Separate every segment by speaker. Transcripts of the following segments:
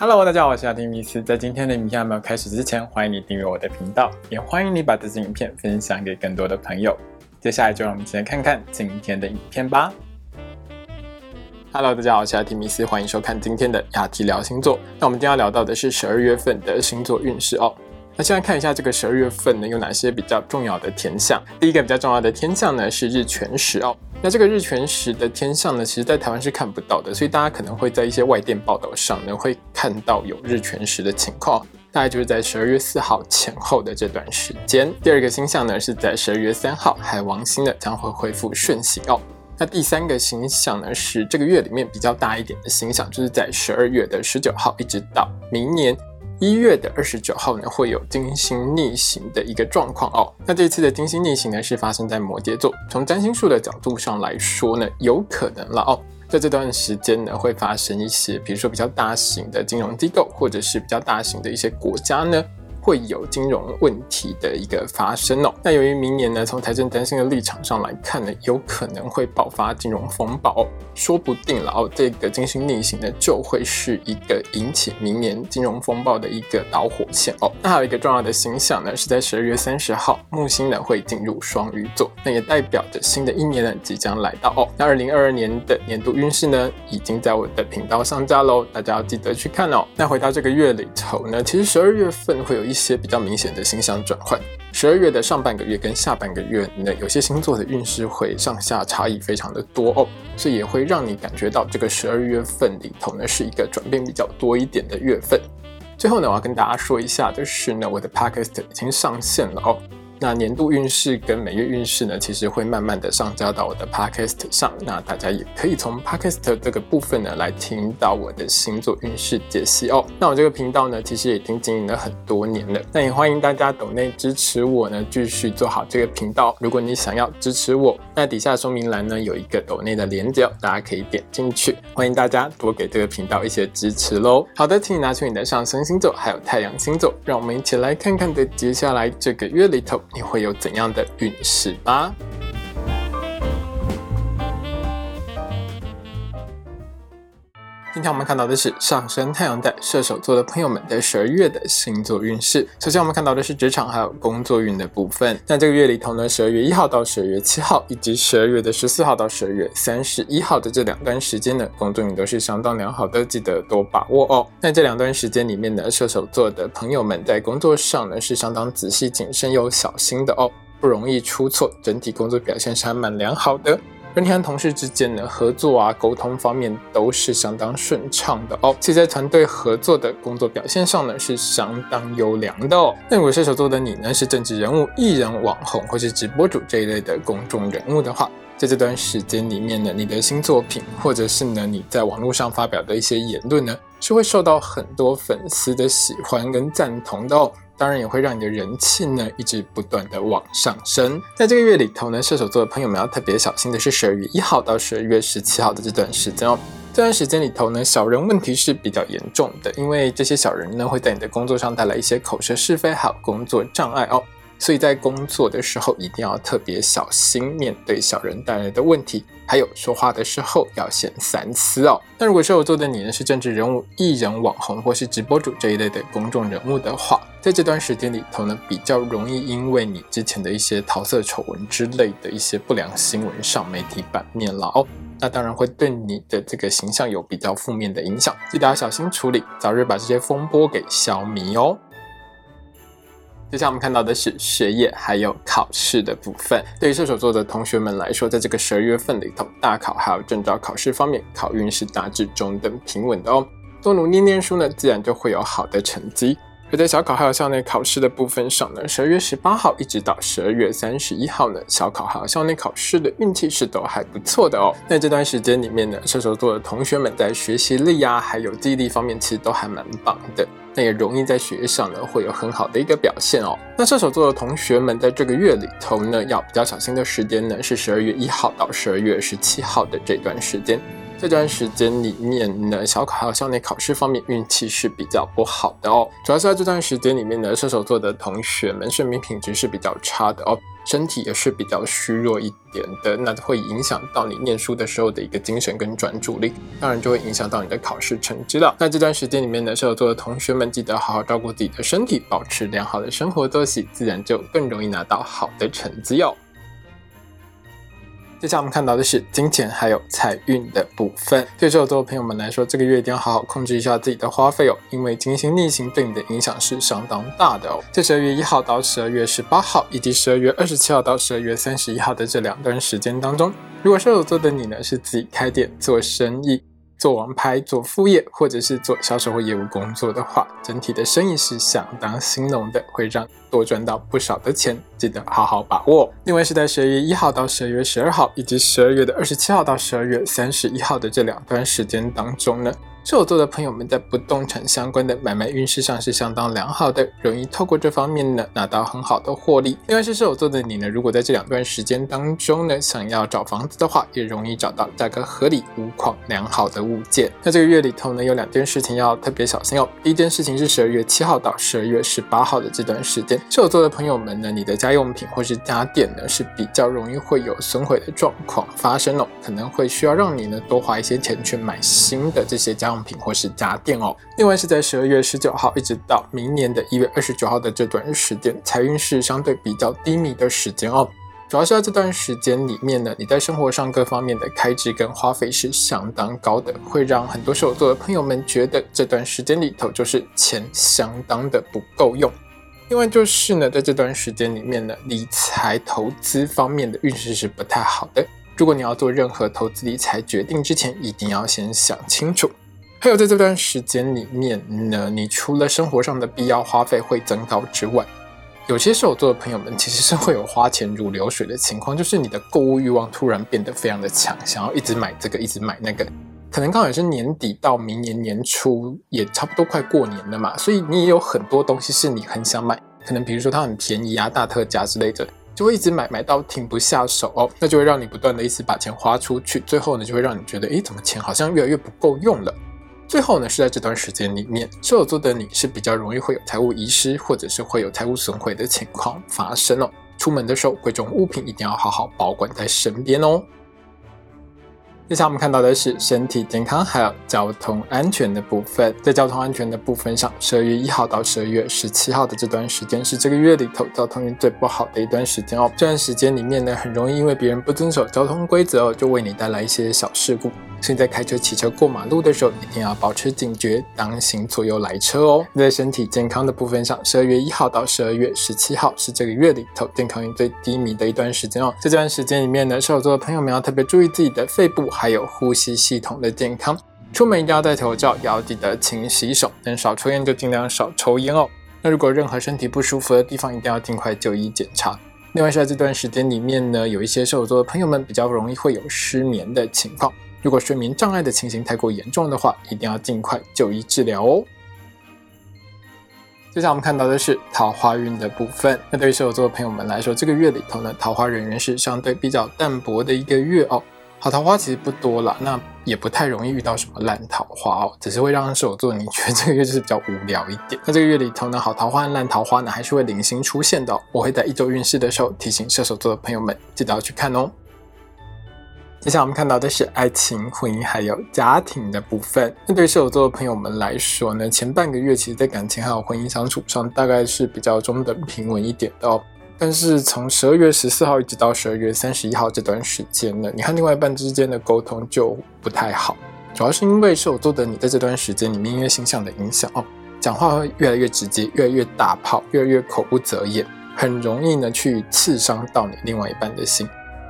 Speaker 1: Hello，大家好，我是阿丁米斯。在今天的影片还没有开始之前，欢迎你订阅我的频道，也欢迎你把这支影片分享给更多的朋友。接下来就让我们一起来看看今天的影片吧。Hello，大家好，我是阿提米斯，欢迎收看今天的亚提聊星座。那我们今天要聊到的是十二月份的星座运势哦。那先来看一下这个十二月份呢有哪些比较重要的天象。第一个比较重要的天象呢是日全食哦。那这个日全食的天象呢，其实在台湾是看不到的，所以大家可能会在一些外电报道上呢，会看到有日全食的情况，大概就是在十二月四号前后的这段时间。第二个星象呢，是在十二月三号，海王星呢将会恢复顺行哦。那第三个星象呢，是这个月里面比较大一点的星象，就是在十二月的十九号，一直到明年。一月的二十九号呢，会有金星逆行的一个状况哦。那这次的金星逆行呢，是发生在摩羯座。从占星术的角度上来说呢，有可能了哦，在这段时间呢，会发生一些，比如说比较大型的金融机构，或者是比较大型的一些国家呢。会有金融问题的一个发生哦。那由于明年呢，从财政担心的立场上来看呢，有可能会爆发金融风暴，说不定了哦。这个金星逆行呢，就会是一个引起明年金融风暴的一个导火线哦。那还有一个重要的星象呢，是在十二月三十号，木星呢会进入双鱼座，那也代表着新的一年呢即将来到哦。那二零二二年的年度运势呢，已经在我的频道上架喽，大家要记得去看哦。那回到这个月里头呢，其实十二月份会有一。一些比较明显的星象转换，十二月的上半个月跟下半个月呢，有些星座的运势会上下差异非常的多哦，所以也会让你感觉到这个十二月份里头呢是一个转变比较多一点的月份。最后呢，我要跟大家说一下就是呢，我的 podcast 已经上线了哦。那年度运势跟每月运势呢，其实会慢慢的上交到我的 podcast 上。那大家也可以从 podcast 这个部分呢，来听到我的星座运势解析哦。那我这个频道呢，其实已经经营了很多年了。那也欢迎大家抖内支持我呢，继续做好这个频道。如果你想要支持我，那底下说明栏呢有一个抖内的连接，大家可以点进去。欢迎大家多给这个频道一些支持喽。好的，请你拿出你的上升星座还有太阳星座，让我们一起来看看的接下来这个月里头。你会有怎样的运势吧？今天我们看到的是上升太阳带射手座的朋友们的十二月的星座运势。首先，我们看到的是职场还有工作运的部分。那这个月里头呢，十二月一号到十二月七号，以及十二月的十四号到十二月三十一号的这两段时间呢，工作运都是相当良好的，记得多把握哦。那这两段时间里面呢，射手座的朋友们在工作上呢是相当仔细、谨慎又小心的哦，不容易出错，整体工作表现是还蛮良好的。跟你和同事之间的，合作啊、沟通方面都是相当顺畅的哦。其实，在团队合作的工作表现上呢，是相当优良的哦。那如果射手座的你呢，是政治人物、艺人、网红或是直播主这一类的公众人物的话，在这段时间里面呢，你的新作品或者是呢你在网络上发表的一些言论呢，是会受到很多粉丝的喜欢跟赞同的哦。当然也会让你的人气呢一直不断的往上升。在这个月里头呢，射手座的朋友们要特别小心的是十二月一号到十二月十七号的这段时间哦。这段时间里头呢，小人问题是比较严重的，因为这些小人呢会在你的工作上带来一些口舌是非，还有工作障碍哦。所以在工作的时候一定要特别小心面对小人带来的问题，还有说话的时候要先三思哦。那如果射手座的你呢是政治人物、艺人、网红或是直播主这一类的公众人物的话，在这段时间里头呢，比较容易因为你之前的一些桃色丑闻之类的一些不良新闻上媒体版面了哦，那当然会对你的这个形象有比较负面的影响，记得要小心处理，早日把这些风波给消弭哦。接下我们看到的是学业还有考试的部分。对于射手座的同学们来说，在这个十二月份里头，大考还有证照考试方面，考运是大致中等平稳的哦。多努力念书呢，自然就会有好的成绩。而在小考还有校内考试的部分上呢，十二月十八号一直到十二月三十一号呢，小考还有校内考试的运气是都还不错的哦。那这段时间里面呢，射手座的同学们在学习力呀，还有记忆力方面，其实都还蛮棒的。那也容易在学业上呢，会有很好的一个表现哦。那射手座的同学们在这个月里头呢，要比较小心的时间呢，是十二月一号到十二月十七号的这段时间。这段时间里面呢，小考还有校内考试方面运气是比较不好的哦。主要是在这段时间里面呢，射手座的同学们睡眠品质是比较差的哦，身体也是比较虚弱一点的，那会影响到你念书的时候的一个精神跟专注力，当然就会影响到你的考试成绩了。那这段时间里面呢，射手座的同学们记得好好照顾自己的身体，保持良好的生活作息，自然就更容易拿到好的成绩哦。接下来我们看到的是金钱还有财运的部分。对射手座朋友们来说，这个月一定要好好控制一下自己的花费哦，因为金星逆行对你的影响是相当大的哦。在十二月一号到十二月十八号，以及十二月二十七号到十二月三十一号的这两段时间当中，如果射手座的你呢是自己开店做生意。做王牌、做副业，或者是做销售或业务工作的话，整体的生意是相当兴隆的，会让多赚到不少的钱，记得好好把握。另外是在十二月一号到十二月十二号，以及十二月的二十七号到十二月三十一号的这两段时间当中呢。射手座的朋友们在不动产相关的买卖运势上是相当良好的，容易透过这方面呢拿到很好的获利。另外是射手座的你呢，如果在这两段时间当中呢想要找房子的话，也容易找到价格合理、无况良好的物件。那这个月里头呢有两件事情要特别小心哦。第一件事情是十二月七号到十二月十八号的这段时间，射手座的朋友们呢，你的家家用品或是家电呢是比较容易会有损毁的状况发生哦，可能会需要让你呢多花一些钱去买新的这些家用。品或是家电哦。另外是在十二月十九号一直到明年的一月二十九号的这段时间，财运是相对比较低迷的时间哦。主要是在这段时间里面呢，你在生活上各方面的开支跟花费是相当高的，会让很多射手座的朋友们觉得这段时间里头就是钱相当的不够用。另外就是呢，在这段时间里面呢，理财投资方面的运势是不太好的。如果你要做任何投资理财决定之前，一定要先想清楚。还有在这段时间里面呢，你除了生活上的必要花费会增高之外，有些射手座的朋友们其实是会有花钱如流水的情况，就是你的购物欲望突然变得非常的强，想要一直买这个，一直买那个。可能刚好也是年底到明年年初，也差不多快过年了嘛，所以你也有很多东西是你很想买，可能比如说它很便宜啊、大特价之类的，就会一直买，买到停不下手哦，那就会让你不断的一直把钱花出去，最后呢就会让你觉得，诶，怎么钱好像越来越不够用了。最后呢，是在这段时间里面，射手座的你是比较容易会有财务遗失，或者是会有财务损毁的情况发生哦。出门的时候，贵重物品一定要好好保管在身边哦。接下来我们看到的是身体健康还有交通安全的部分。在交通安全的部分上，十二月一号到十二月十七号的这段时间是这个月里头交通运最不好的一段时间哦。这段时间里面呢，很容易因为别人不遵守交通规则哦，就为你带来一些小事故。所以在开车、骑车过马路的时候，一定要保持警觉，当心左右来车哦。在身体健康的部分上，十二月一号到十二月十七号是这个月里头健康运最低迷的一段时间哦。这段时间里面呢，射手座的朋友们要特别注意自己的肺部还有呼吸系统的健康。出门一定要戴口罩，也要记得勤洗手，能少抽烟就尽量少抽烟哦。那如果任何身体不舒服的地方，一定要尽快就医检查。另外，在这段时间里面呢，有一些射手座的朋友们比较容易会有失眠的情况。如果睡眠障碍的情形太过严重的话，一定要尽快就医治疗哦。接下来我们看到的是桃花运的部分。那对于射手座的朋友们来说，这个月里头呢，桃花人缘是相对比较淡薄的一个月哦。好桃花其实不多了，那也不太容易遇到什么烂桃花哦，只是会让射手座你觉得这个月就是比较无聊一点。那这个月里头呢，好桃花和烂桃花呢，还是会零星出现的。我会在一周运势的时候提醒射手座的朋友们，记得要去看哦。接下来我们看到的是爱情、婚姻还有家庭的部分。那对射手座的朋友们来说呢，前半个月其实在感情还有婚姻相处上，大概是比较中等平稳一点的哦。但是从十二月十四号一直到十二月三十一号这段时间呢，你和另外一半之间的沟通就不太好，主要是因为射手座的你在这段时间里面因为星象的影响哦，讲话会越来越直接，越来越大炮，越来越口不择言，很容易呢去刺伤到你另外一半的心。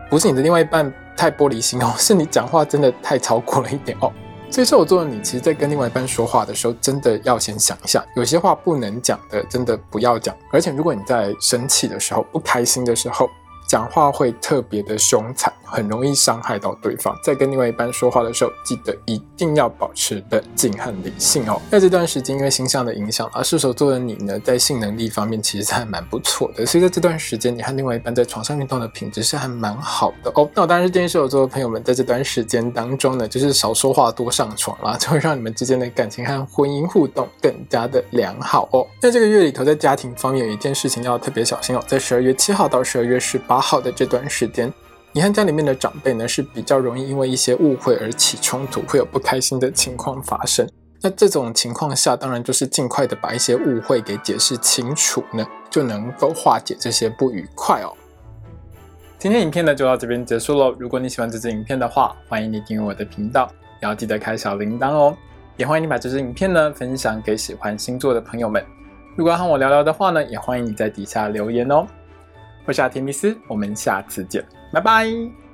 Speaker 1: 不是你的另外一半太玻璃心哦，是你讲话真的太超过了一点哦。所以射手座的你，其实，在跟另外一半说话的时候，真的要先想一下，有些话不能讲的，真的不要讲。而且，如果你在生气的时候、不开心的时候，讲话会特别的凶残，很容易伤害到对方。在跟另外一半说话的时候，记得一定要保持冷静和理性哦。在这段时间，因为星象的影响，而射手座的你呢，在性能力方面其实还蛮不错的。所以在这段时间，你和另外一半在床上运动的品质是还蛮好的哦。那我当然是建议射手座的朋友们，在这段时间当中呢，就是少说话，多上床啦，就会让你们之间的感情和婚姻互动更加的良好哦。在这个月里头，在家庭方面有一件事情要特别小心哦，在十二月七号到十二月十八。好的这段时间，你和家里面的长辈呢是比较容易因为一些误会而起冲突，会有不开心的情况发生。那这种情况下，当然就是尽快的把一些误会给解释清楚呢，就能够化解这些不愉快哦。今天影片呢就到这边结束喽。如果你喜欢这支影片的话，欢迎你订阅我的频道，也要记得开小铃铛哦。也欢迎你把这支影片呢分享给喜欢星座的朋友们。如果要和我聊聊的话呢，也欢迎你在底下留言哦。我是阿提米斯，我们下次见，拜拜。